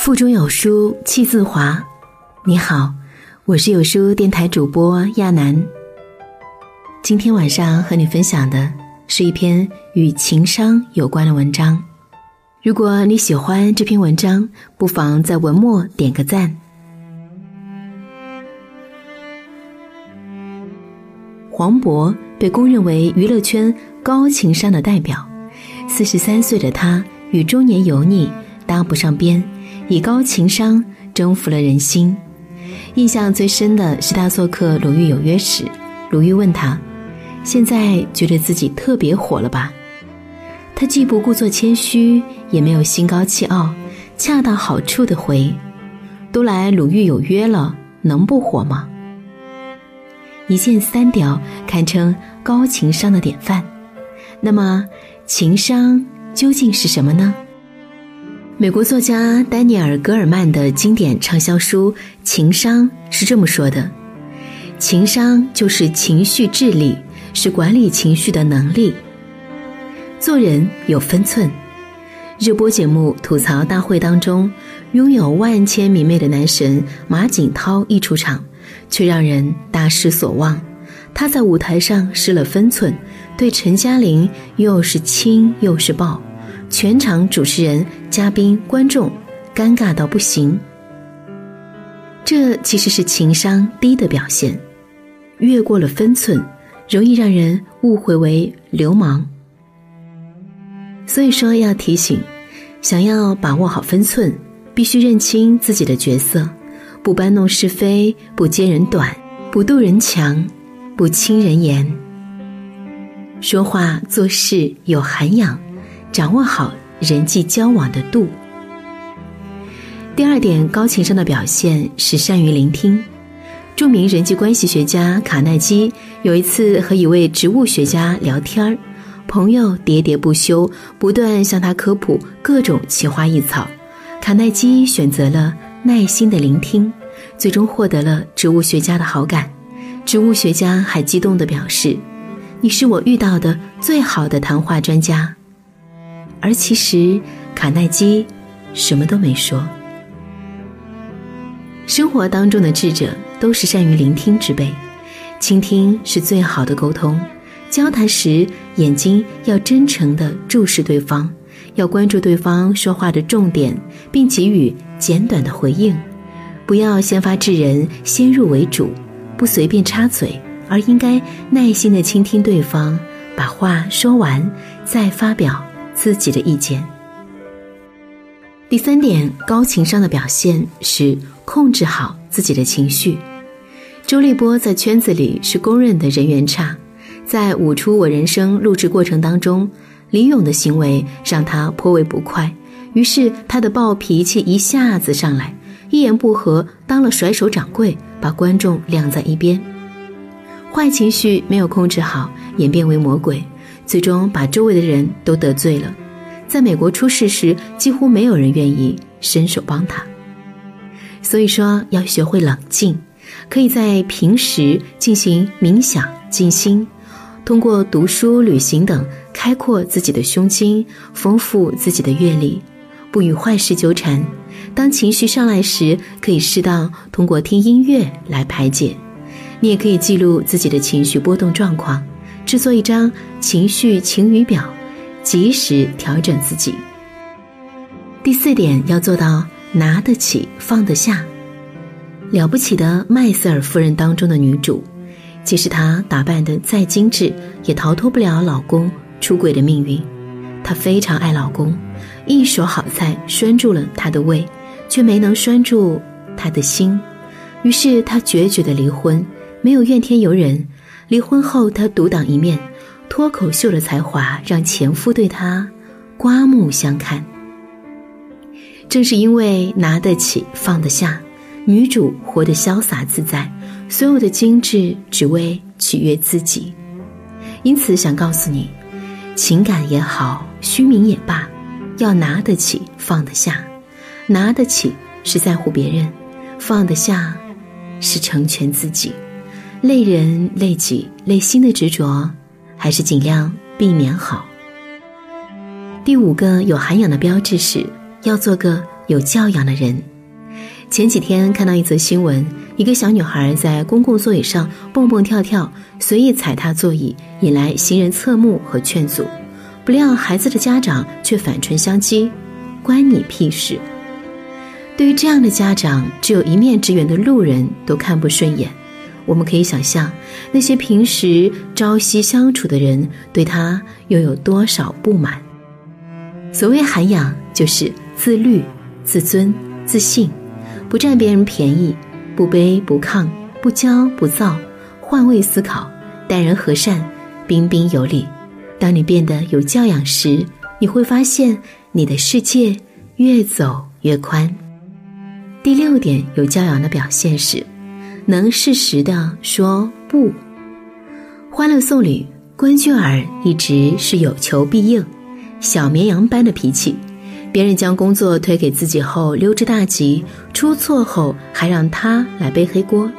腹中有书气自华。你好，我是有书电台主播亚楠。今天晚上和你分享的是一篇与情商有关的文章。如果你喜欢这篇文章，不妨在文末点个赞。黄渤被公认为娱乐圈高情商的代表。四十三岁的他与中年油腻搭不上边，以高情商征服了人心。印象最深的是他做客鲁豫有约时，鲁豫问他：“现在觉得自己特别火了吧？”他既不故作谦虚，也没有心高气傲，恰到好处的回：“都来鲁豫有约了，能不火吗？”一箭三雕，堪称高情商的典范。那么，情商究竟是什么呢？美国作家丹尼尔·戈尔曼的经典畅销书《情商》是这么说的：“情商就是情绪智力，是管理情绪的能力。做人有分寸。”热播节目《吐槽大会》当中，拥有万千迷妹的男神马景涛一出场，却让人大失所望。他在舞台上失了分寸，对陈嘉玲又是亲又是抱，全场主持人、嘉宾、观众尴尬到不行。这其实是情商低的表现，越过了分寸，容易让人误会为流氓。所以说要提醒，想要把握好分寸，必须认清自己的角色，不搬弄是非，不揭人短，不妒人强。不轻人言，说话做事有涵养，掌握好人际交往的度。第二点，高情商的表现是善于聆听。著名人际关系学家卡耐基有一次和一位植物学家聊天儿，朋友喋喋不休，不断向他科普各种奇花异草。卡耐基选择了耐心的聆听，最终获得了植物学家的好感。植物学家还激动地表示：“你是我遇到的最好的谈话专家。”而其实，卡耐基什么都没说。生活当中的智者都是善于聆听之辈，倾听是最好的沟通。交谈时，眼睛要真诚地注视对方，要关注对方说话的重点，并给予简短的回应，不要先发制人，先入为主。不随便插嘴，而应该耐心的倾听对方，把话说完，再发表自己的意见。第三点，高情商的表现是控制好自己的情绪。周立波在圈子里是公认的人缘差，在《舞出我人生》录制过程当中，李咏的行为让他颇为不快，于是他的暴脾气一下子上来。一言不合，当了甩手掌柜，把观众晾在一边。坏情绪没有控制好，演变为魔鬼，最终把周围的人都得罪了。在美国出事时，几乎没有人愿意伸手帮他。所以说，要学会冷静，可以在平时进行冥想、静心，通过读书、旅行等，开阔自己的胸襟，丰富自己的阅历，不与坏事纠缠。当情绪上来时，可以适当通过听音乐来排解。你也可以记录自己的情绪波动状况，制作一张情绪晴雨表，及时调整自己。第四点要做到拿得起放得下。了不起的麦瑟尔夫人当中的女主，即使她打扮的再精致，也逃脱不了老公出轨的命运。她非常爱老公，一手好菜拴住了他的胃。却没能拴住他的心，于是他决绝的离婚，没有怨天尤人。离婚后，她独当一面，脱口秀的才华让前夫对她刮目相看。正是因为拿得起放得下，女主活得潇洒自在，所有的精致只为取悦自己。因此，想告诉你，情感也好，虚名也罢，要拿得起放得下。拿得起是在乎别人，放得下是成全自己。累人累己累心的执着，还是尽量避免好。第五个有涵养的标志是要做个有教养的人。前几天看到一则新闻，一个小女孩在公共座椅上蹦蹦跳跳，随意踩踏座椅，引来行人侧目和劝阻。不料孩子的家长却反唇相讥：“关你屁事！”对于这样的家长，只有一面之缘的路人都看不顺眼。我们可以想象，那些平时朝夕相处的人对他又有多少不满。所谓涵养，就是自律、自尊、自信。不占别人便宜，不卑不亢，不骄不躁，换位思考，待人和善，彬彬有礼。当你变得有教养时，你会发现你的世界越走越宽。第六点，有教养的表现是，能适时的说不。《欢乐颂》里，关雎尔一直是有求必应，小绵羊般的脾气。别人将工作推给自己后，溜之大吉；出错后，还让他来背黑锅。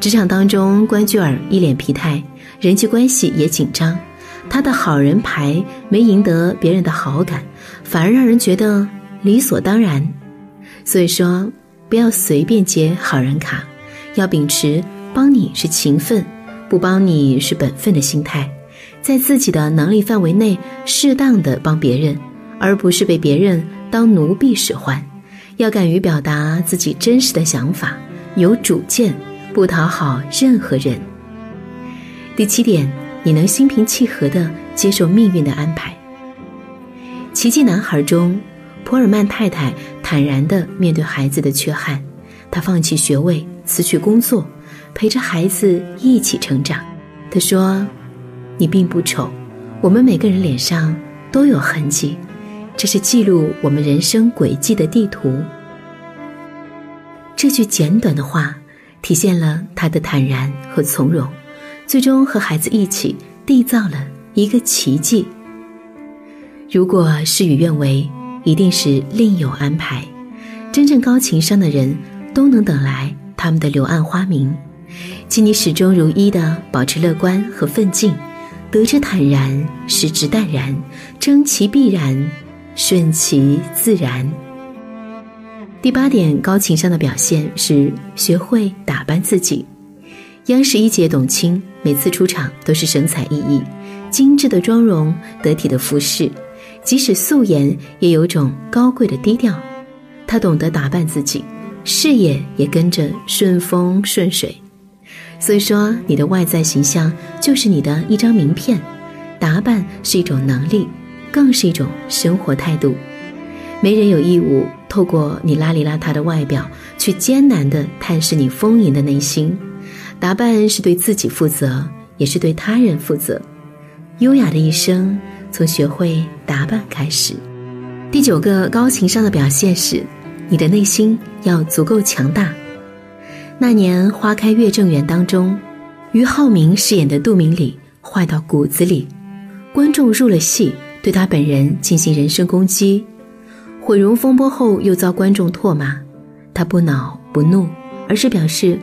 职场当中，关雎尔一脸疲态，人际关系也紧张。他的好人牌没赢得别人的好感，反而让人觉得理所当然。所以说，不要随便接好人卡，要秉持帮你是情分，不帮你是本分的心态，在自己的能力范围内，适当的帮别人。而不是被别人当奴婢使唤，要敢于表达自己真实的想法，有主见，不讨好任何人。第七点，你能心平气和地接受命运的安排。《奇迹男孩》中，普尔曼太太坦然地面对孩子的缺憾，她放弃学位，辞去工作，陪着孩子一起成长。他说：“你并不丑，我们每个人脸上都有痕迹。”这是记录我们人生轨迹的地图。这句简短的话，体现了他的坦然和从容，最终和孩子一起缔造了一个奇迹。如果事与愿违，一定是另有安排。真正高情商的人，都能等来他们的柳暗花明。请你始终如一的保持乐观和奋进，得之坦然，失之淡然，争其必然。顺其自然。第八点，高情商的表现是学会打扮自己。央视一姐董卿每次出场都是神采奕奕，精致的妆容，得体的服饰，即使素颜也有种高贵的低调。她懂得打扮自己，事业也跟着顺风顺水。所以说，你的外在形象就是你的一张名片，打扮是一种能力。更是一种生活态度，没人有义务透过你邋里邋遢的外表去艰难地探视你丰盈的内心。打扮是对自己负责，也是对他人负责。优雅的一生从学会打扮开始。第九个高情商的表现是，你的内心要足够强大。那年花开月正圆当中，俞灏明饰演的杜明礼坏到骨子里，观众入了戏。对他本人进行人身攻击，毁容风波后又遭观众唾骂，他不恼不怒，而是表示：“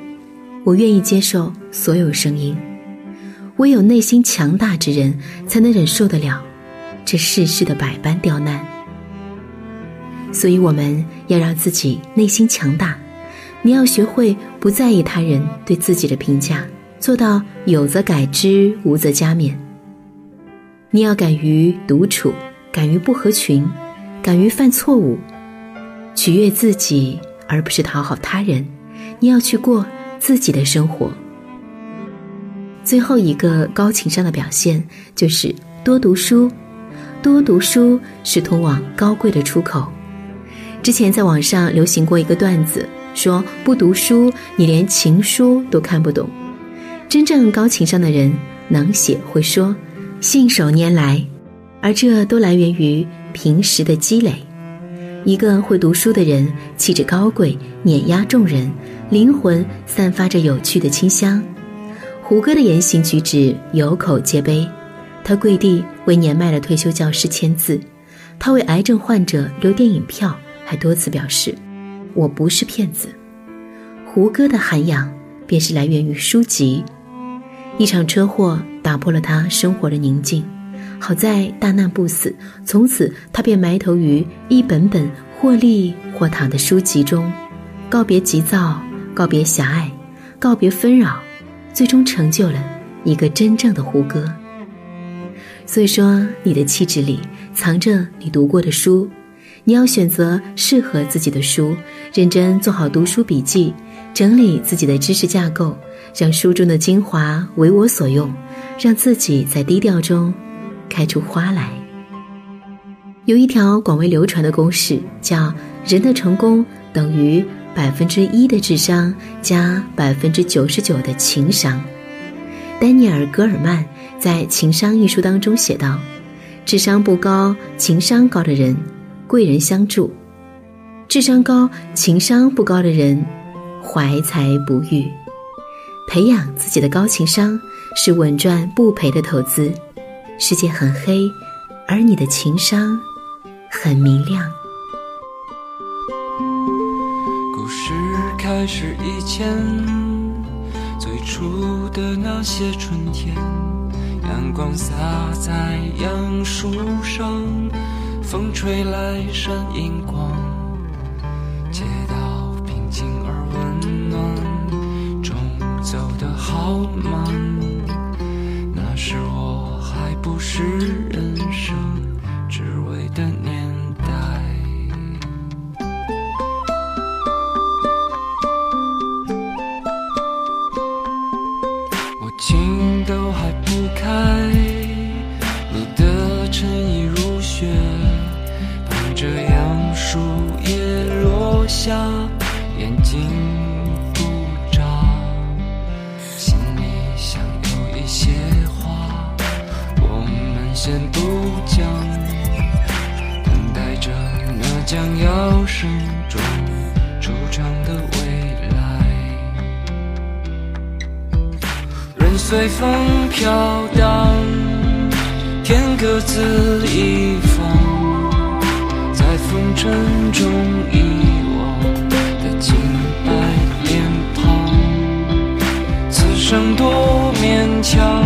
我愿意接受所有声音。唯有内心强大之人，才能忍受得了这世事的百般刁难。所以，我们要让自己内心强大。你要学会不在意他人对自己的评价，做到有则改之，无则加勉。”你要敢于独处，敢于不合群，敢于犯错误，取悦自己而不是讨好他人。你要去过自己的生活。最后一个高情商的表现就是多读书，多读书是通往高贵的出口。之前在网上流行过一个段子，说不读书，你连情书都看不懂。真正高情商的人，能写会说。信手拈来，而这都来源于平时的积累。一个会读书的人，气质高贵，碾压众人，灵魂散发着有趣的清香。胡歌的言行举止有口皆碑，他跪地为年迈的退休教师签字，他为癌症患者留电影票，还多次表示：“我不是骗子。”胡歌的涵养便是来源于书籍。一场车祸打破了他生活的宁静，好在大难不死。从此，他便埋头于一本本或立或躺的书籍中，告别急躁，告别狭隘，告别纷扰，最终成就了一个真正的胡歌。所以说，你的气质里藏着你读过的书，你要选择适合自己的书，认真做好读书笔记，整理自己的知识架构，让书中的精华为我所用，让自己在低调中开出花来。有一条广为流传的公式，叫人的成功等于百分之一的智商加百分之九十九的情商。丹尼尔·戈尔曼。在《情商》一书当中写道：“智商不高、情商高的人，贵人相助；智商高、情商不高的人，怀才不遇。培养自己的高情商是稳赚不赔的投资。世界很黑，而你的情商很明亮。”故事开始以前，最初的那些春天。阳光洒在杨树上，风吹来闪银光，街道平静而温暖，钟走得好慢。那时我还不是人生将要声中出场的未来。人随风飘荡，天各自一方，在风尘中遗忘的清白脸庞。此生多勉强，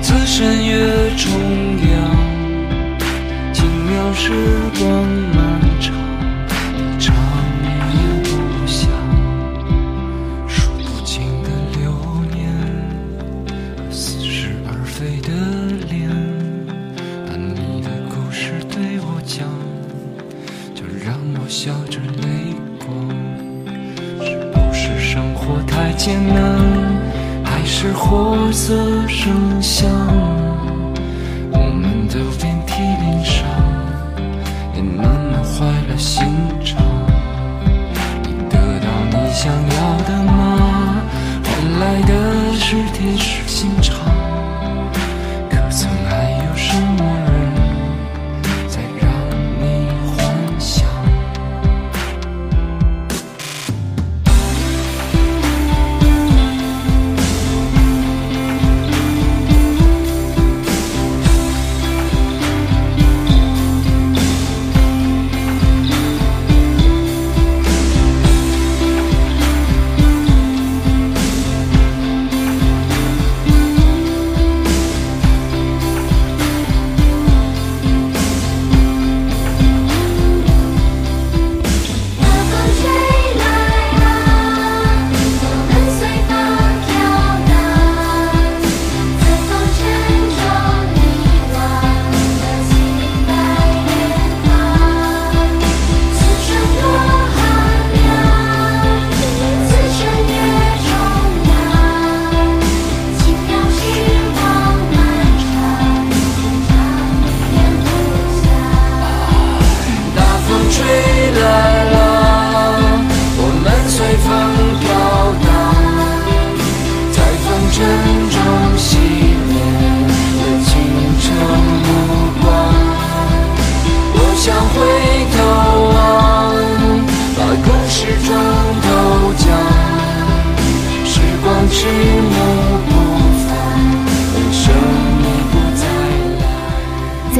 此身越重，时光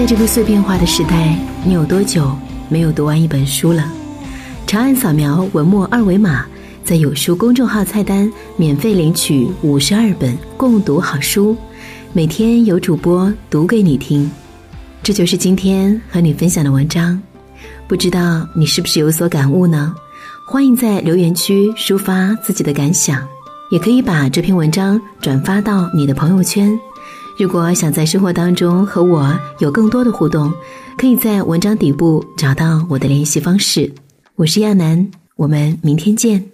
在这个碎片化的时代，你有多久没有读完一本书了？长按扫描文末二维码，在有书公众号菜单免费领取五十二本共读好书，每天有主播读给你听。这就是今天和你分享的文章。不知道你是不是有所感悟呢？欢迎在留言区抒发自己的感想，也可以把这篇文章转发到你的朋友圈。如果想在生活当中和我有更多的互动，可以在文章底部找到我的联系方式。我是亚楠，我们明天见。